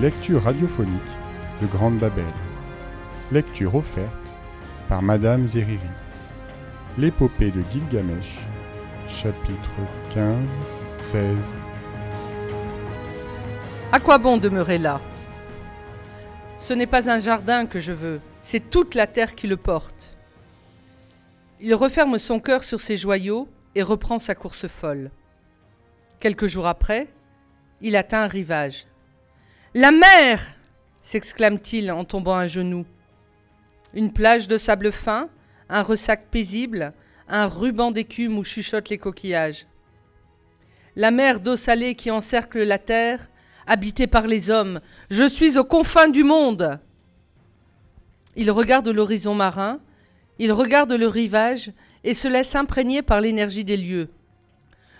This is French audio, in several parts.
lecture radiophonique de Grande Babel. Lecture offerte par Madame Zeriri. L'épopée de Gilgamesh, chapitre 15, 16. À quoi bon demeurer là? Ce n'est pas un jardin que je veux, c'est toute la terre qui le porte. Il referme son cœur sur ses joyaux et reprend sa course folle. Quelques jours après, il atteint un rivage. La mer s'exclame-t-il en tombant à genoux. Une plage de sable fin, un ressac paisible, un ruban d'écume où chuchotent les coquillages. La mer d'eau salée qui encercle la terre, habitée par les hommes. Je suis aux confins du monde. Il regarde l'horizon marin, il regarde le rivage et se laisse imprégner par l'énergie des lieux.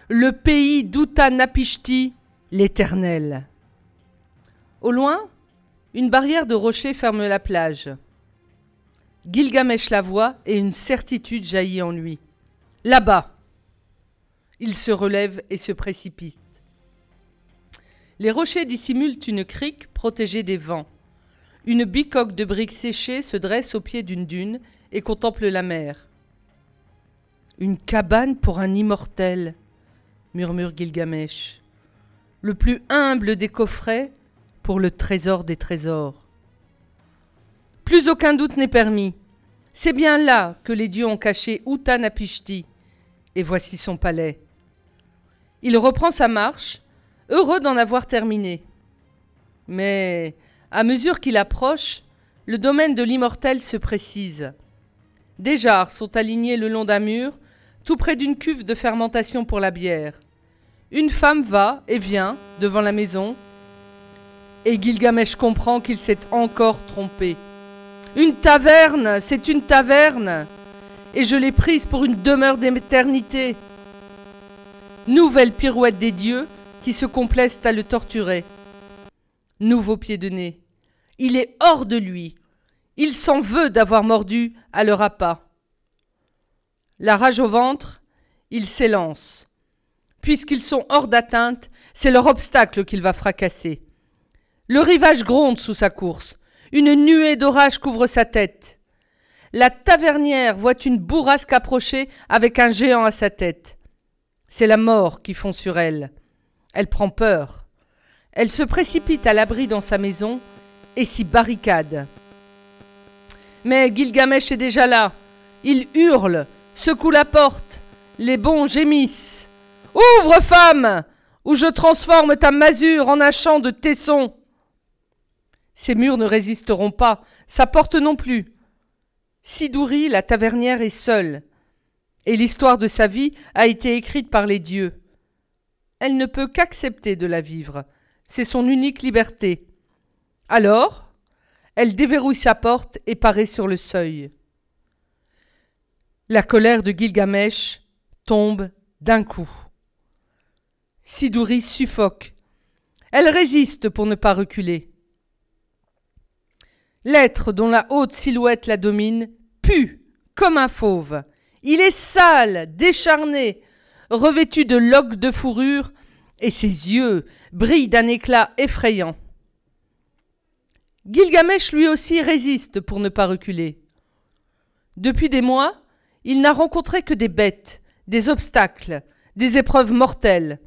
Le pays d'Utanapishti, l'éternel. Au loin, une barrière de rochers ferme la plage. Gilgamesh la voit et une certitude jaillit en lui. Là-bas Il se relève et se précipite. Les rochers dissimulent une crique protégée des vents. Une bicoque de briques séchées se dresse au pied d'une dune et contemple la mer. Une cabane pour un immortel, murmure Gilgamesh. Le plus humble des coffrets pour le trésor des trésors. Plus aucun doute n'est permis. C'est bien là que les dieux ont caché Utanapishti, et voici son palais. Il reprend sa marche, heureux d'en avoir terminé. Mais, à mesure qu'il approche, le domaine de l'immortel se précise. Des jarres sont alignées le long d'un mur, tout près d'une cuve de fermentation pour la bière. Une femme va et vient devant la maison, et Gilgamesh comprend qu'il s'est encore trompé. Une taverne, c'est une taverne, et je l'ai prise pour une demeure d'éternité. Nouvelle pirouette des dieux qui se complaisent à le torturer. Nouveau pied de nez. Il est hors de lui. Il s'en veut d'avoir mordu à leur appât. La rage au ventre, il s'élance. Puisqu'ils sont hors d'atteinte, c'est leur obstacle qu'il va fracasser. Le rivage gronde sous sa course. Une nuée d'orage couvre sa tête. La tavernière voit une bourrasque approcher avec un géant à sa tête. C'est la mort qui fond sur elle. Elle prend peur. Elle se précipite à l'abri dans sa maison et s'y barricade. Mais Gilgamesh est déjà là. Il hurle, secoue la porte. Les bons gémissent. Ouvre, femme, ou je transforme ta masure en un champ de tessons. Ces murs ne résisteront pas, sa porte non plus. Sidouri, la tavernière, est seule, et l'histoire de sa vie a été écrite par les dieux. Elle ne peut qu'accepter de la vivre, c'est son unique liberté. Alors, elle déverrouille sa porte et paraît sur le seuil. La colère de Gilgamesh tombe d'un coup. Sidouri suffoque. Elle résiste pour ne pas reculer. L'être dont la haute silhouette la domine pue comme un fauve. Il est sale, décharné, revêtu de loques de fourrure, et ses yeux brillent d'un éclat effrayant. Gilgamesh lui aussi résiste pour ne pas reculer. Depuis des mois, il n'a rencontré que des bêtes, des obstacles, des épreuves mortelles.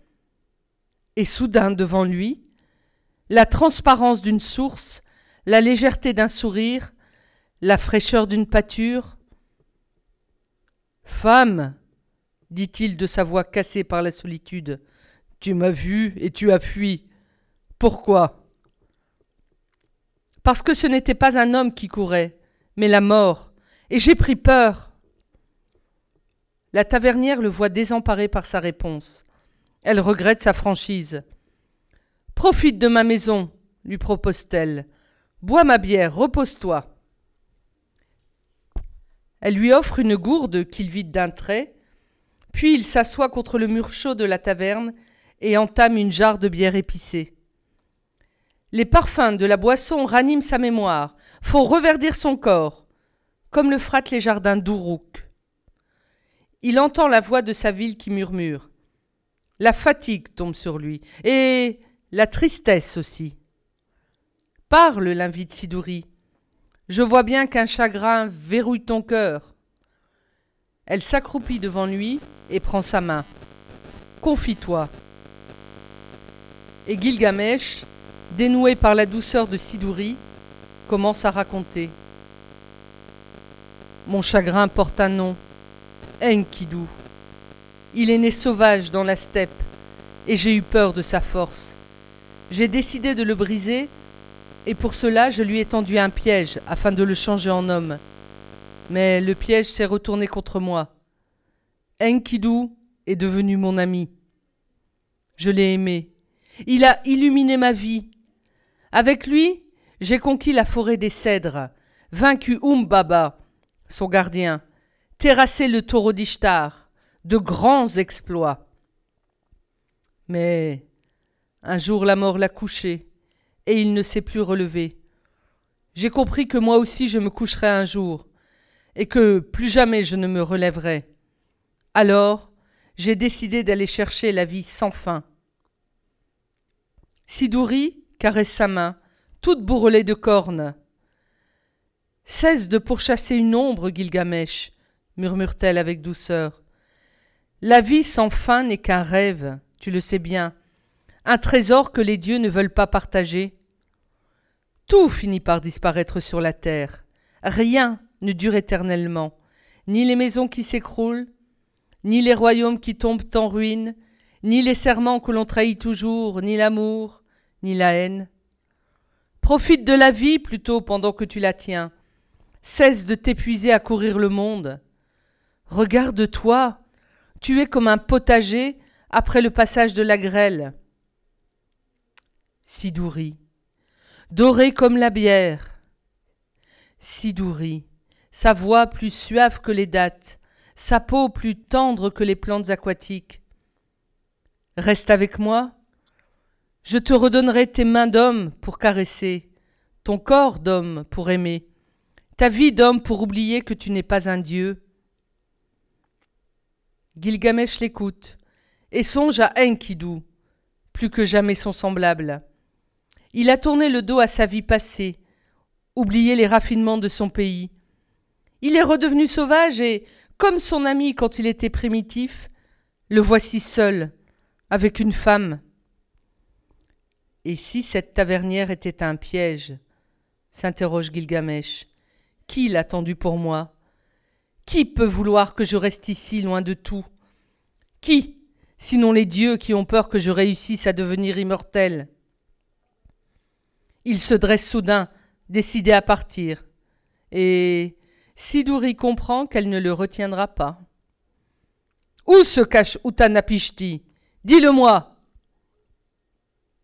Et soudain devant lui, la transparence d'une source la légèreté d'un sourire, la fraîcheur d'une pâture. Femme, dit-il de sa voix cassée par la solitude, tu m'as vu et tu as fui. Pourquoi? Parce que ce n'était pas un homme qui courait, mais la mort, et j'ai pris peur. La tavernière le voit désemparé par sa réponse. Elle regrette sa franchise. Profite de ma maison, lui propose-t-elle. Bois ma bière, repose-toi. Elle lui offre une gourde qu'il vide d'un trait, puis il s'assoit contre le mur chaud de la taverne et entame une jarre de bière épicée. Les parfums de la boisson raniment sa mémoire, font reverdir son corps, comme le fratent les jardins d'Uruk. Il entend la voix de sa ville qui murmure. La fatigue tombe sur lui, et la tristesse aussi. Parle, l'invite Sidouri. Je vois bien qu'un chagrin verrouille ton cœur. Elle s'accroupit devant lui et prend sa main. Confie-toi. Et Gilgamesh, dénoué par la douceur de Sidouri, commence à raconter. Mon chagrin porte un nom, Enkidu. Il est né sauvage dans la steppe, et j'ai eu peur de sa force. J'ai décidé de le briser, et pour cela je lui ai tendu un piège afin de le changer en homme. Mais le piège s'est retourné contre moi. Enkidu est devenu mon ami. Je l'ai aimé. Il a illuminé ma vie. Avec lui, j'ai conquis la forêt des cèdres, vaincu Umbaba, son gardien, terrassé le taureau d'Ishtar, de grands exploits. Mais un jour la mort l'a couché, et il ne s'est plus relevé. J'ai compris que moi aussi je me coucherai un jour, et que plus jamais je ne me relèverai. Alors, j'ai décidé d'aller chercher la vie sans fin. Sidouri caresse sa main, toute bourrelée de cornes. Cesse de pourchasser une ombre, Gilgamesh, murmure-t-elle avec douceur. La vie sans fin n'est qu'un rêve, tu le sais bien, un trésor que les dieux ne veulent pas partager. Tout finit par disparaître sur la terre. Rien ne dure éternellement, ni les maisons qui s'écroulent, ni les royaumes qui tombent en ruine, ni les serments que l'on trahit toujours, ni l'amour, ni la haine. Profite de la vie plutôt pendant que tu la tiens. Cesse de t'épuiser à courir le monde. Regarde-toi, tu es comme un potager après le passage de la grêle. Sidouri, doré comme la bière. Sidouri, sa voix plus suave que les dattes, sa peau plus tendre que les plantes aquatiques. Reste avec moi. Je te redonnerai tes mains d'homme pour caresser, ton corps d'homme pour aimer, ta vie d'homme pour oublier que tu n'es pas un dieu. Gilgamesh l'écoute et songe à Enkidu, plus que jamais son semblable. Il a tourné le dos à sa vie passée, oublié les raffinements de son pays. Il est redevenu sauvage et, comme son ami quand il était primitif, le voici seul, avec une femme. Et si cette tavernière était un piège s'interroge Gilgamesh. Qui l'a tendu pour moi? Qui peut vouloir que je reste ici loin de tout? Qui Sinon les dieux qui ont peur que je réussisse à devenir immortel? Il se dresse soudain, décidé à partir. Et Sidouri comprend qu'elle ne le retiendra pas. Où se cache Utanapishti Dis-le-moi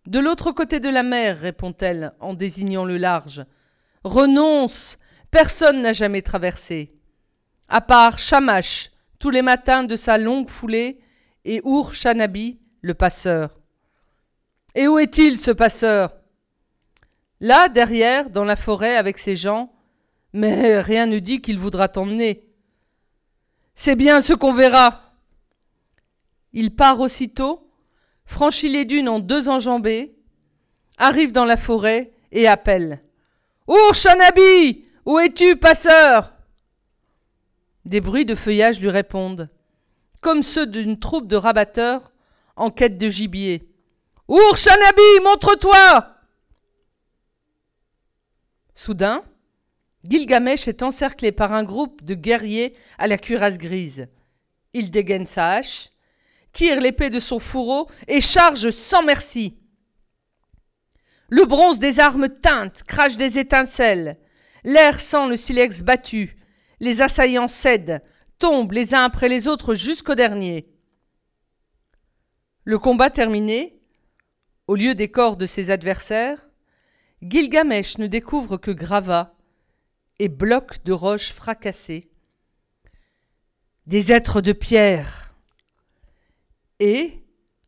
De l'autre côté de la mer, répond-elle en désignant le large. Renonce Personne n'a jamais traversé. À part Shamash, tous les matins de sa longue foulée, et Ur Shanabi, le passeur. Et où est-il, ce passeur? Là, derrière, dans la forêt, avec ses gens, mais rien ne dit qu'il voudra t'emmener. C'est bien ce qu'on verra. Il part aussitôt, franchit les dunes en deux enjambées, arrive dans la forêt et appelle. Ourshanabi Où es-tu, passeur? Des bruits de feuillage lui répondent, comme ceux d'une troupe de rabatteurs en quête de gibier. Ourshanabi, montre-toi Soudain, Gilgamesh est encerclé par un groupe de guerriers à la cuirasse grise. Il dégaine sa hache, tire l'épée de son fourreau et charge sans merci. Le bronze des armes teinte, crache des étincelles. L'air sent le silex battu. Les assaillants cèdent, tombent les uns après les autres jusqu'au dernier. Le combat terminé, au lieu des corps de ses adversaires, Gilgamesh ne découvre que gravats et blocs de roches fracassés. Des êtres de pierre. Et,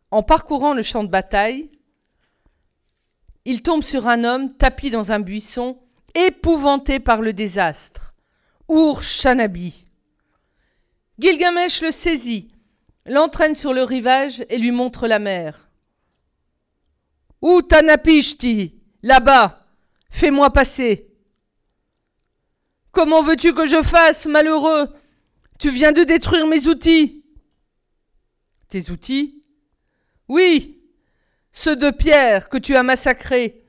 en parcourant le champ de bataille, il tombe sur un homme tapi dans un buisson, épouvanté par le désastre. Ur Shanabi. Gilgamesh le saisit, l'entraîne sur le rivage et lui montre la mer. Où Tanapishti Là-bas Fais-moi passer. Comment veux-tu que je fasse, malheureux? Tu viens de détruire mes outils. Tes outils? Oui, ceux de pierre que tu as massacrés.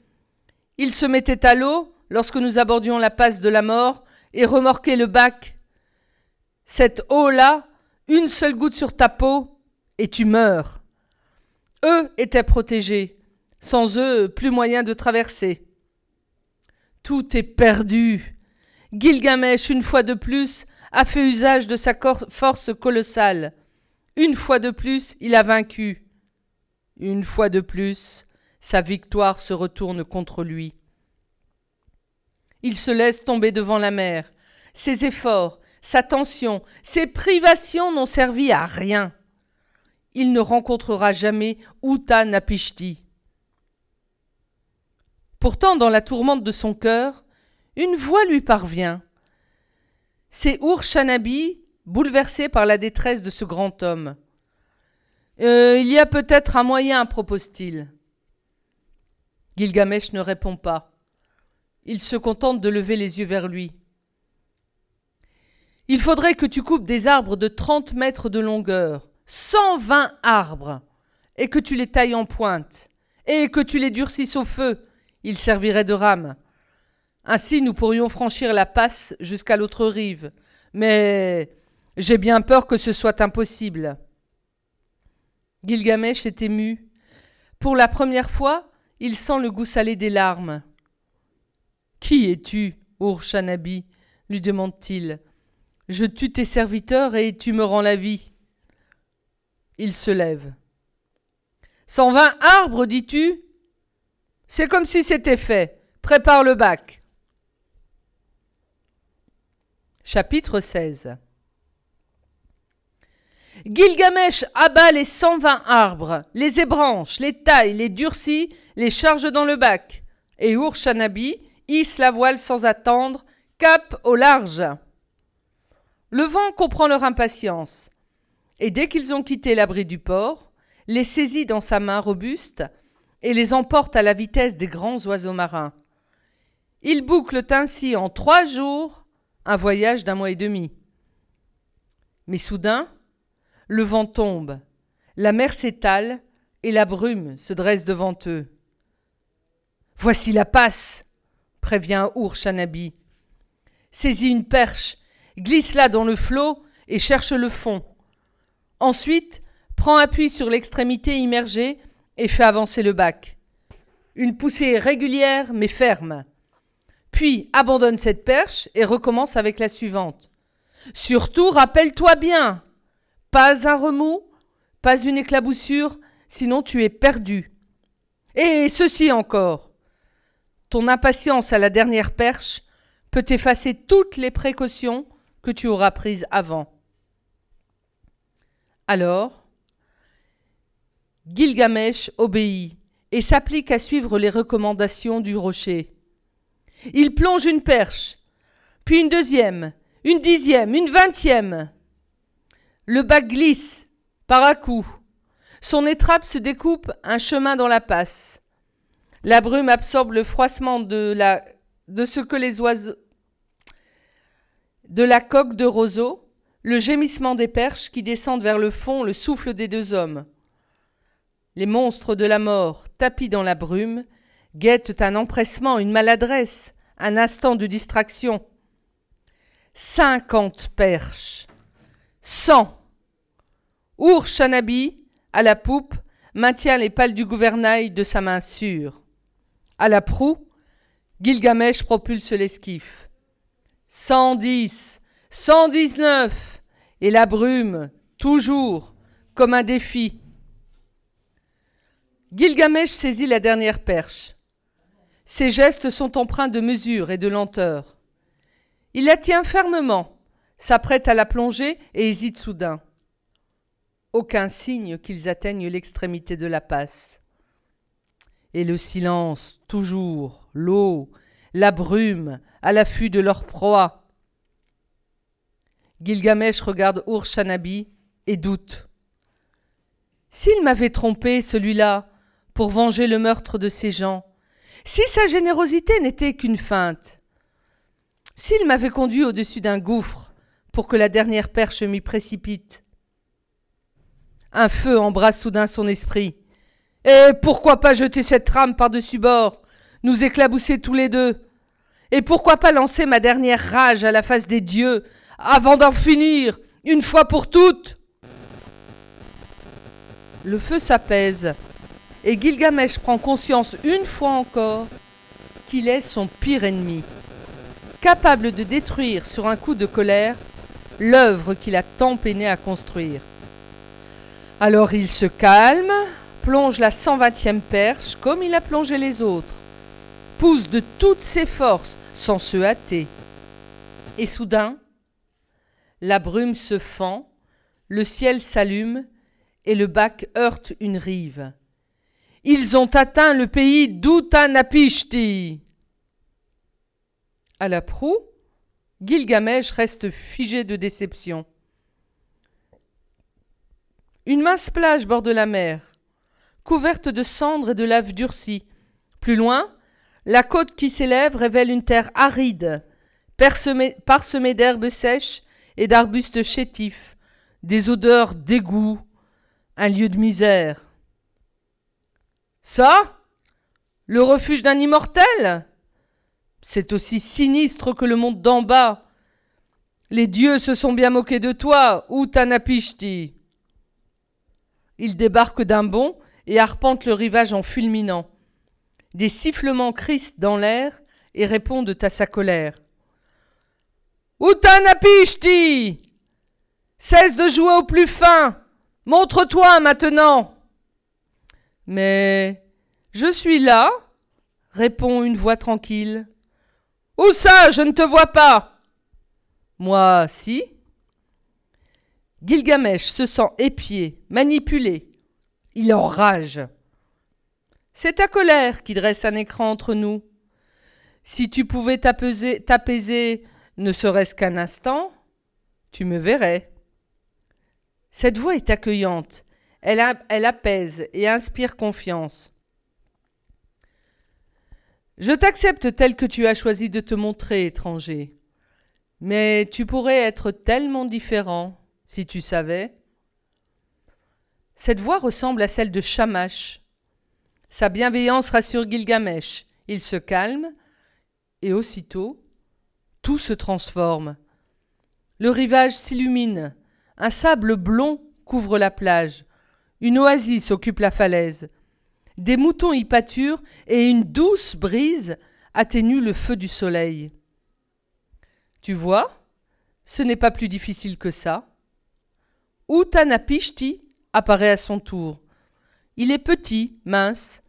Ils se mettaient à l'eau lorsque nous abordions la passe de la mort et remorquaient le bac. Cette eau-là, une seule goutte sur ta peau, et tu meurs. Eux étaient protégés. Sans eux, plus moyen de traverser. Tout est perdu. Gilgamesh, une fois de plus, a fait usage de sa force colossale. Une fois de plus, il a vaincu. Une fois de plus, sa victoire se retourne contre lui. Il se laisse tomber devant la mer. Ses efforts, sa tension, ses privations n'ont servi à rien. Il ne rencontrera jamais Uta Napishti. Pourtant, dans la tourmente de son cœur, une voix lui parvient. C'est Ur-Shanabi, bouleversé par la détresse de ce grand homme. Euh, il y a peut-être un moyen, propose-t-il. Gilgamesh ne répond pas. Il se contente de lever les yeux vers lui. Il faudrait que tu coupes des arbres de trente mètres de longueur, cent vingt arbres, et que tu les tailles en pointe, et que tu les durcisses au feu. Ils serviraient de rame. Ainsi nous pourrions franchir la passe jusqu'à l'autre rive. Mais j'ai bien peur que ce soit impossible. Gilgamesh est ému. Pour la première fois, il sent le goût salé des larmes. Qui es-tu, Ur-Shanabi lui demande-t-il. Je tue tes serviteurs et tu me rends la vie. Il se lève. Cent vingt arbres, dis-tu? C'est comme si c'était fait. Prépare le bac. Chapitre 16 Gilgamesh abat les cent vingt arbres, les ébranche, les taille, les durcit, les charge dans le bac. Et Ur-Shanabi hisse la voile sans attendre, cap au large. Le vent comprend leur impatience, et dès qu'ils ont quitté l'abri du port, les saisit dans sa main robuste et les emporte à la vitesse des grands oiseaux marins. Ils bouclent ainsi en trois jours un voyage d'un mois et demi. Mais soudain, le vent tombe, la mer s'étale et la brume se dresse devant eux. Voici la passe, prévient Ur-Shanabi. Saisis une perche, glisse-la dans le flot et cherche le fond. Ensuite, prends appui sur l'extrémité immergée et fais avancer le bac. Une poussée régulière mais ferme. Puis abandonne cette perche et recommence avec la suivante. Surtout, rappelle-toi bien, pas un remous, pas une éclaboussure, sinon tu es perdu. Et ceci encore. Ton impatience à la dernière perche peut effacer toutes les précautions que tu auras prises avant. Alors, Gilgamesh obéit et s'applique à suivre les recommandations du rocher. Il plonge une perche, puis une deuxième, une dixième, une vingtième. Le bac glisse, par à coup. Son étrape se découpe un chemin dans la passe. La brume absorbe le froissement de, la, de ce que les oiseaux. de la coque de roseau, le gémissement des perches qui descendent vers le fond, le souffle des deux hommes. Les monstres de la mort, tapis dans la brume, guettent un empressement, une maladresse, un instant de distraction. Cinquante perches. Cent. Our Shanabi, à la poupe, maintient les pales du gouvernail de sa main sûre. À la proue, Gilgamesh propulse l'esquif. Cent dix, cent dix-neuf, et la brume, toujours, comme un défi. Gilgamesh saisit la dernière perche. Ses gestes sont empreints de mesure et de lenteur. Il la tient fermement, s'apprête à la plonger et hésite soudain. Aucun signe qu'ils atteignent l'extrémité de la passe. Et le silence, toujours, l'eau, la brume, à l'affût de leur proie. Gilgamesh regarde Ur-Shanabi et doute. S'il m'avait trompé, celui-là, pour venger le meurtre de ses gens, Si sa générosité n'était qu'une feinte, s'il m'avait conduit au-dessus d'un gouffre pour que la dernière perche m'y précipite. Un feu embrasse soudain son esprit. Et pourquoi pas jeter cette trame par-dessus bord, nous éclabousser tous les deux? Et pourquoi pas lancer ma dernière rage à la face des dieux, avant d'en finir, une fois pour toutes? Le feu s'apaise, et Gilgamesh prend conscience une fois encore qu'il est son pire ennemi, capable de détruire sur un coup de colère l'œuvre qu'il a tant peiné à construire. Alors il se calme, plonge la 120e perche comme il a plongé les autres, pousse de toutes ses forces sans se hâter. Et soudain, la brume se fend, le ciel s'allume et le bac heurte une rive. Ils ont atteint le pays d'Utanapishti. À la proue, Gilgamesh reste figé de déception. Une mince plage borde la mer, couverte de cendres et de lave durcie. Plus loin, la côte qui s'élève révèle une terre aride, parsemée d'herbes sèches et d'arbustes chétifs, des odeurs d'égout, un lieu de misère. Ça Le refuge d'un immortel C'est aussi sinistre que le monde d'en bas. Les dieux se sont bien moqués de toi, Utanapishti. Il débarque d'un bond et arpente le rivage en fulminant. Des sifflements crissent dans l'air et répondent à sa colère. Utanapishti Cesse de jouer au plus fin Montre-toi maintenant mais je suis là, répond une voix tranquille. Où ça Je ne te vois pas? Moi, si. Gilgamesh se sent épié, manipulé. Il enrage. C'est ta colère qui dresse un écran entre nous. Si tu pouvais t'apaiser, ne serait-ce qu'un instant, tu me verrais. Cette voix est accueillante. Elle, apaise et inspire confiance. Je t'accepte tel que tu as choisi de te montrer, étranger. Mais tu pourrais être tellement différent si tu savais. Cette voix ressemble à celle de Shamash. Sa bienveillance rassure Gilgamesh. Il se calme, et aussitôt, tout se transforme. Le rivage s'illumine, un sable blond couvre la plage, une oasis occupe la falaise. Des moutons y pâturent et une douce brise atténue le feu du soleil. Tu vois, ce n'est pas plus difficile que ça. Utanapishti apparaît à son tour. Il est petit, mince,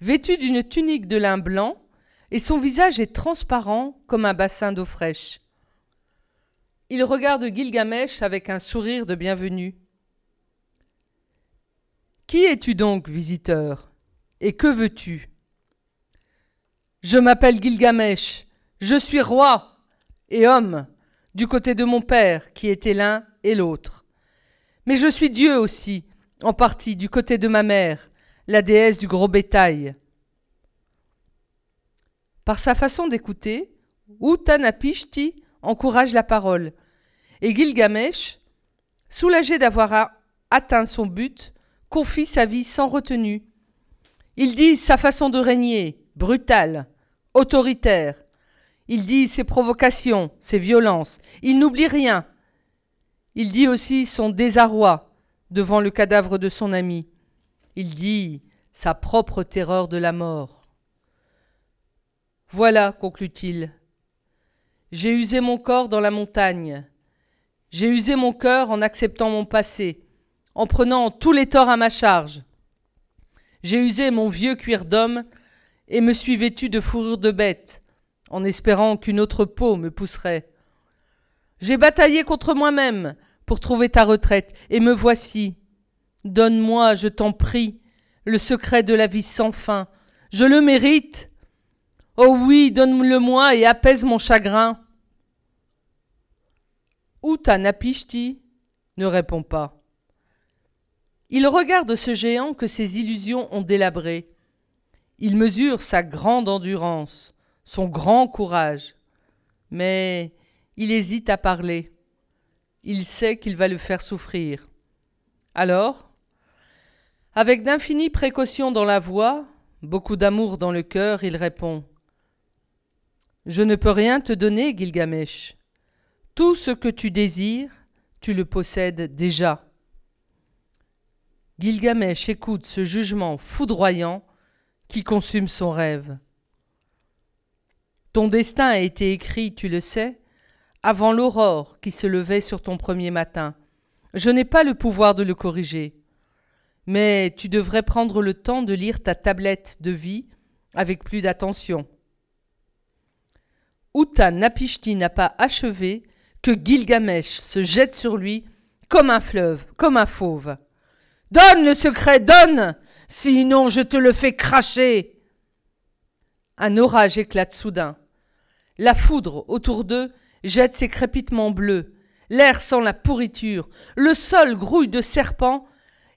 vêtu d'une tunique de lin blanc, et son visage est transparent comme un bassin d'eau fraîche. Il regarde Gilgamesh avec un sourire de bienvenue. Qui es-tu donc, visiteur? Et que veux-tu? Je m'appelle Gilgamesh, je suis roi et homme, du côté de mon père, qui était l'un et l'autre. Mais je suis Dieu aussi, en partie, du côté de ma mère, la déesse du gros bétail. Par sa façon d'écouter, Utanapishti encourage la parole, et Gilgamesh, soulagé d'avoir atteint son but, confie sa vie sans retenue. Il dit sa façon de régner, brutale, autoritaire. Il dit ses provocations, ses violences. Il n'oublie rien. Il dit aussi son désarroi devant le cadavre de son ami. Il dit sa propre terreur de la mort. Voilà, conclut-il. J'ai usé mon corps dans la montagne. J'ai usé mon cœur en acceptant mon passé en prenant tous les torts à ma charge. J'ai usé mon vieux cuir d'homme et me suis vêtu de fourrure de bête, en espérant qu'une autre peau me pousserait. J'ai bataillé contre moi-même pour trouver ta retraite, et me voici. Donne-moi, je t'en prie, le secret de la vie sans fin. Je le mérite. Oh oui, donne-le-moi et apaise mon chagrin. Utanapishti ne répond pas. Il regarde ce géant que ses illusions ont délabré. Il mesure sa grande endurance, son grand courage. Mais il hésite à parler. Il sait qu'il va le faire souffrir. Alors, avec d'infinies précautions dans la voix, beaucoup d'amour dans le cœur, il répond Je ne peux rien te donner, Gilgamesh. Tout ce que tu désires, tu le possèdes déjà. Gilgamesh écoute ce jugement foudroyant qui consume son rêve. Ton destin a été écrit, tu le sais, avant l'aurore qui se levait sur ton premier matin. Je n'ai pas le pouvoir de le corriger. Mais tu devrais prendre le temps de lire ta tablette de vie avec plus d'attention. Uta Napishti n'a pas achevé que Gilgamesh se jette sur lui comme un fleuve, comme un fauve. Donne le secret, donne Sinon je te le fais cracher Un orage éclate soudain. La foudre autour d'eux jette ses crépitements bleus. L'air sent la pourriture. Le sol grouille de serpents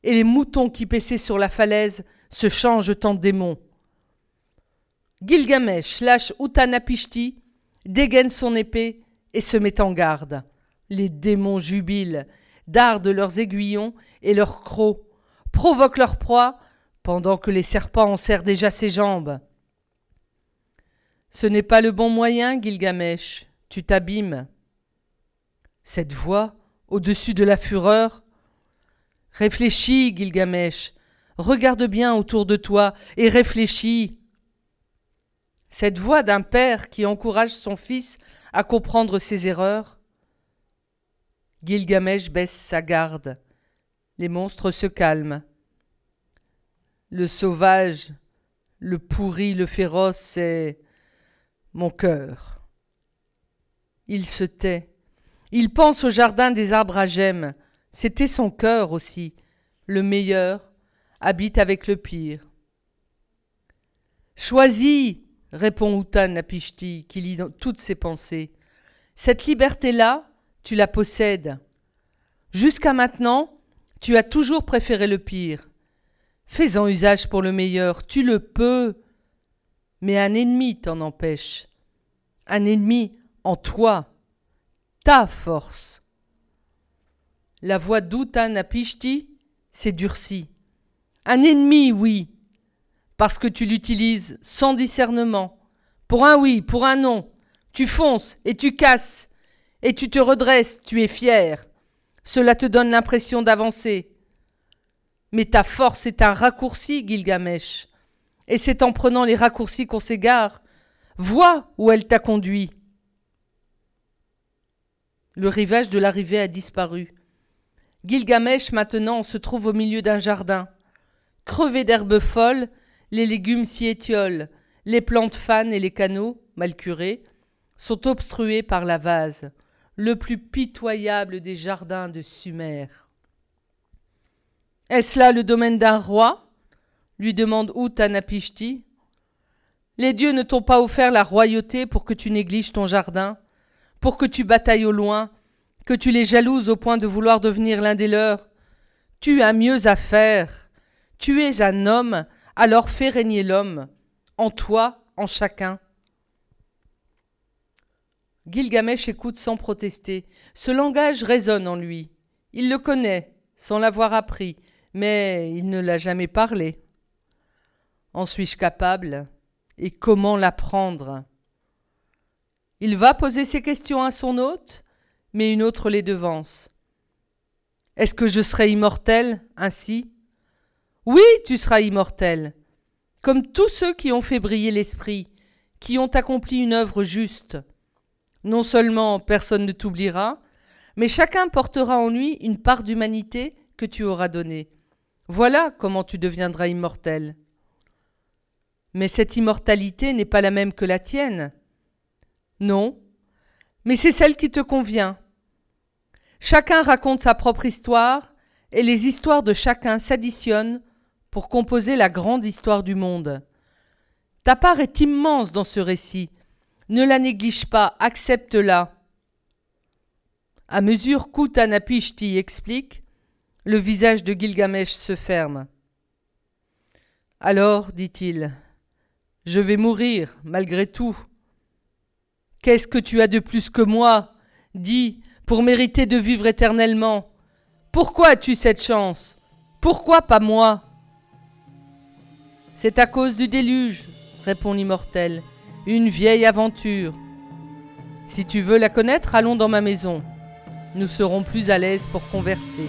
et les moutons qui paissaient sur la falaise se changent en démons. Gilgamesh lâche Utanapishti, dégaine son épée et se met en garde. Les démons jubilent, dardent leurs aiguillons et leurs crocs, provoquent leur proie, pendant que les serpents en serrent déjà ses jambes. Ce n'est pas le bon moyen, Gilgamesh, tu t'abîmes. Cette voix, au-dessus de la fureur, Réfléchis, Gilgamesh, regarde bien autour de toi et réfléchis. Cette voix d'un père qui encourage son fils à comprendre ses erreurs. Gilgamesh baisse sa garde. Les monstres se calment. Le sauvage, le pourri, le féroce, c'est mon cœur. Il se tait. Il pense au jardin des arbres à gemmes. C'était son cœur aussi. Le meilleur habite avec le pire. Choisis, répond Utan Napishti, qui lit toutes ses pensées. Cette liberté-là, tu la possèdes. Jusqu'à maintenant, tu as toujours préféré le pire. Fais-en usage pour le meilleur, tu le peux. Mais un ennemi t'en empêche. Un ennemi en toi, ta force. La voix d'Utan Napishti s'est durcie. Un ennemi, oui, parce que tu l'utilises sans discernement. Pour un oui, pour un non. Tu fonces et tu casses, et tu te redresses, tu es fier. Cela te donne l'impression d'avancer. Mais ta force est un raccourci, Gilgamesh. Et c'est en prenant les raccourcis qu'on s'égare. Vois où elle t'a conduit. Le rivage de l'arrivée a disparu. Gilgamesh maintenant se trouve au milieu d'un jardin. Crevé d'herbes folles, les légumes s'y étiolent, les plantes fanes et les canaux, mal curés, sont obstrués par la vase, le plus pitoyable des jardins de Sumer. Est-ce là le domaine d'un roi? lui demande Utanapishti. Les dieux ne t'ont pas offert la royauté pour que tu négliges ton jardin, pour que tu batailles au loin, que tu les jalouses au point de vouloir devenir l'un des leurs. Tu as mieux à faire. Tu es un homme, alors fais régner l'homme, en toi, en chacun. Gilgamesh écoute sans protester. Ce langage résonne en lui. Il le connaît, sans l'avoir appris, mais il ne l'a jamais parlé. En suis-je capable? Et comment l'apprendre? Il va poser ses questions à son hôte, mais une autre les devance. Est-ce que je serai immortel ainsi? Oui, tu seras immortel, comme tous ceux qui ont fait briller l'esprit, qui ont accompli une œuvre juste. Non seulement personne ne t'oubliera, mais chacun portera en lui une part d'humanité que tu auras donnée. Voilà comment tu deviendras immortel. Mais cette immortalité n'est pas la même que la tienne. Non, mais c'est celle qui te convient. Chacun raconte sa propre histoire, et les histoires de chacun s'additionnent pour composer la grande histoire du monde. Ta part est immense dans ce récit. Ne la néglige pas, accepte-la. À mesure qu'Utanapishti explique, le visage de Gilgamesh se ferme. Alors, dit-il, Je vais mourir, malgré tout. Qu'est-ce que tu as de plus que moi Dis, pour mériter de vivre éternellement? Pourquoi as-tu cette chance? Pourquoi pas moi? C'est à cause du déluge, répond l'immortel. Une vieille aventure. Si tu veux la connaître, allons dans ma maison. Nous serons plus à l'aise pour converser.